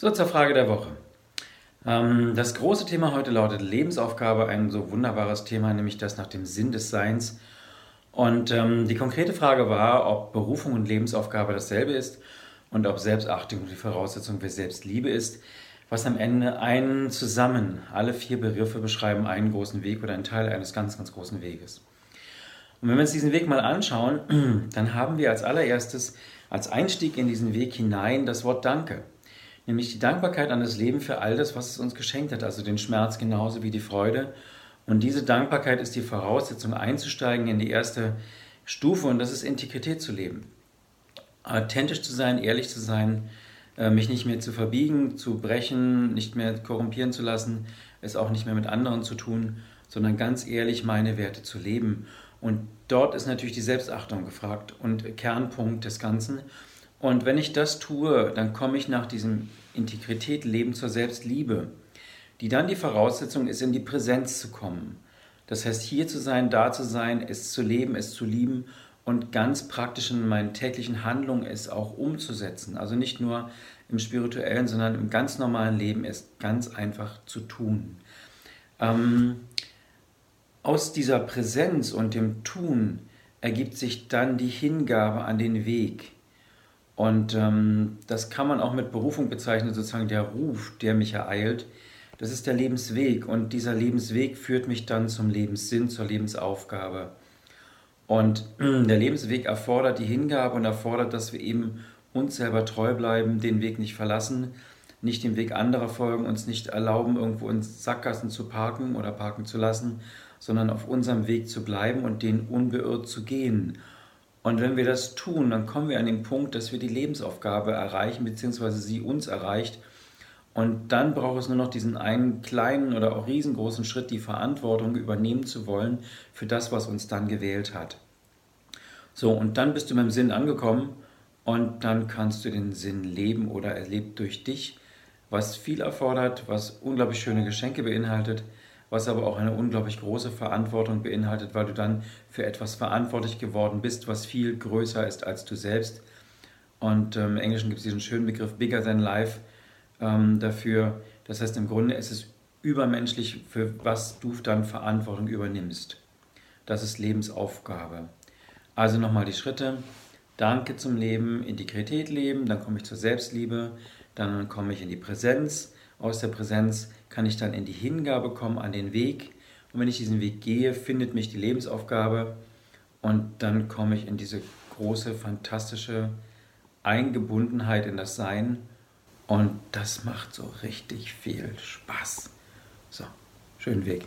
So zur Frage der Woche. Ähm, das große Thema heute lautet Lebensaufgabe, ein so wunderbares Thema, nämlich das nach dem Sinn des Seins. Und ähm, die konkrete Frage war, ob Berufung und Lebensaufgabe dasselbe ist und ob Selbstachtung die Voraussetzung für Selbstliebe ist, was am Ende einen zusammen, alle vier Begriffe beschreiben einen großen Weg oder einen Teil eines ganz, ganz großen Weges. Und wenn wir uns diesen Weg mal anschauen, dann haben wir als allererstes als Einstieg in diesen Weg hinein das Wort Danke nämlich die Dankbarkeit an das Leben für all das, was es uns geschenkt hat, also den Schmerz genauso wie die Freude. Und diese Dankbarkeit ist die Voraussetzung, einzusteigen in die erste Stufe und das ist Integrität zu leben. Authentisch zu sein, ehrlich zu sein, äh, mich nicht mehr zu verbiegen, zu brechen, nicht mehr korrumpieren zu lassen, es auch nicht mehr mit anderen zu tun, sondern ganz ehrlich meine Werte zu leben. Und dort ist natürlich die Selbstachtung gefragt und Kernpunkt des Ganzen. Und wenn ich das tue, dann komme ich nach diesem Integrität, Leben zur Selbstliebe, die dann die Voraussetzung ist, in die Präsenz zu kommen. Das heißt, hier zu sein, da zu sein, es zu leben, es zu lieben und ganz praktisch in meinen täglichen Handlungen es auch umzusetzen. Also nicht nur im spirituellen, sondern im ganz normalen Leben es ganz einfach zu tun. Ähm, aus dieser Präsenz und dem Tun ergibt sich dann die Hingabe an den Weg und ähm, das kann man auch mit Berufung bezeichnen, sozusagen der Ruf, der mich ereilt. Das ist der Lebensweg und dieser Lebensweg führt mich dann zum Lebenssinn, zur Lebensaufgabe. Und der Lebensweg erfordert die Hingabe und erfordert, dass wir eben uns selber treu bleiben, den Weg nicht verlassen, nicht dem Weg anderer folgen, uns nicht erlauben, irgendwo in Sackgassen zu parken oder parken zu lassen, sondern auf unserem Weg zu bleiben und den unbeirrt zu gehen. Und wenn wir das tun, dann kommen wir an den Punkt, dass wir die Lebensaufgabe erreichen, beziehungsweise sie uns erreicht. Und dann braucht es nur noch diesen einen kleinen oder auch riesengroßen Schritt, die Verantwortung übernehmen zu wollen für das, was uns dann gewählt hat. So, und dann bist du beim Sinn angekommen und dann kannst du den Sinn leben oder erlebt durch dich, was viel erfordert, was unglaublich schöne Geschenke beinhaltet, was aber auch eine unglaublich große Verantwortung beinhaltet, weil du dann für etwas verantwortlich geworden bist, was viel größer ist als du selbst. Und ähm, im Englischen gibt es diesen schönen Begriff bigger than life ähm, dafür. Das heißt, im Grunde ist es übermenschlich, für was du dann Verantwortung übernimmst. Das ist Lebensaufgabe. Also nochmal die Schritte. Danke zum Leben, Integrität leben, dann komme ich zur Selbstliebe, dann komme ich in die Präsenz, aus der Präsenz kann ich dann in die Hingabe kommen an den Weg. Und wenn ich diesen Weg gehe, findet mich die Lebensaufgabe und dann komme ich in diese große, fantastische Eingebundenheit in das Sein. Und das macht so richtig viel Spaß. So, schönen Weg.